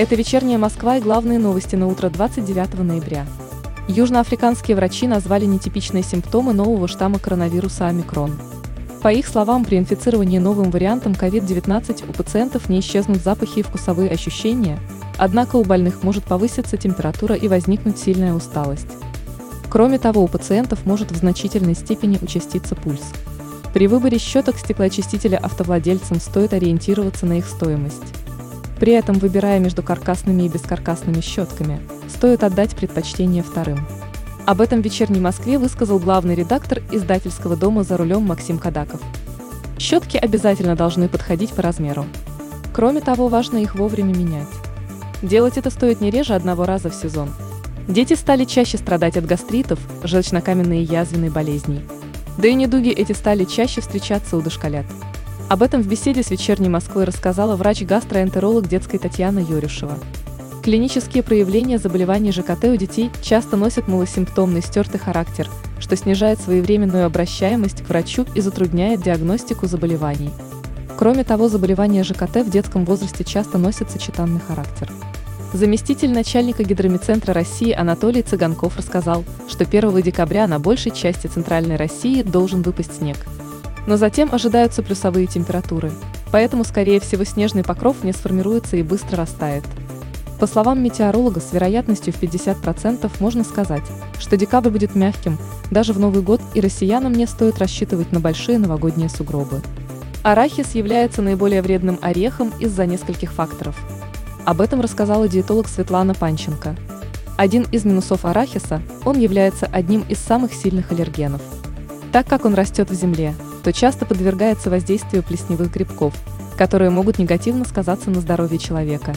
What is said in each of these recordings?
Это вечерняя Москва и главные новости на утро 29 ноября. Южноафриканские врачи назвали нетипичные симптомы нового штамма коронавируса омикрон. По их словам, при инфицировании новым вариантом COVID-19 у пациентов не исчезнут запахи и вкусовые ощущения, однако у больных может повыситься температура и возникнуть сильная усталость. Кроме того, у пациентов может в значительной степени участиться пульс. При выборе щеток стеклоочистителя автовладельцам стоит ориентироваться на их стоимость. При этом, выбирая между каркасными и бескаркасными щетками, стоит отдать предпочтение вторым. Об этом в «Вечерней Москве» высказал главный редактор издательского дома «За рулем» Максим Кадаков. Щетки обязательно должны подходить по размеру. Кроме того, важно их вовремя менять. Делать это стоит не реже одного раза в сезон. Дети стали чаще страдать от гастритов, желчнокаменной и язвенной болезней. Да и недуги эти стали чаще встречаться у дошколят. Об этом в беседе с «Вечерней Москвой» рассказала врач-гастроэнтеролог детской Татьяна Юрюшева. Клинические проявления заболеваний ЖКТ у детей часто носят малосимптомный стертый характер, что снижает своевременную обращаемость к врачу и затрудняет диагностику заболеваний. Кроме того, заболевания ЖКТ в детском возрасте часто носят сочетанный характер. Заместитель начальника гидромедцентра России Анатолий Цыганков рассказал, что 1 декабря на большей части центральной России должен выпасть снег – но затем ожидаются плюсовые температуры, поэтому, скорее всего, снежный покров не сформируется и быстро растает. По словам метеоролога, с вероятностью в 50% можно сказать, что декабрь будет мягким, даже в Новый год и россиянам не стоит рассчитывать на большие новогодние сугробы. Арахис является наиболее вредным орехом из-за нескольких факторов. Об этом рассказала диетолог Светлана Панченко. Один из минусов арахиса – он является одним из самых сильных аллергенов. Так как он растет в земле, то часто подвергается воздействию плесневых грибков, которые могут негативно сказаться на здоровье человека.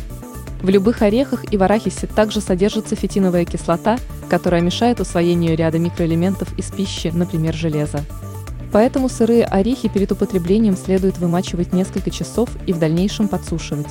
В любых орехах и в арахисе также содержится фитиновая кислота, которая мешает усвоению ряда микроэлементов из пищи, например, железа. Поэтому сырые орехи перед употреблением следует вымачивать несколько часов и в дальнейшем подсушивать.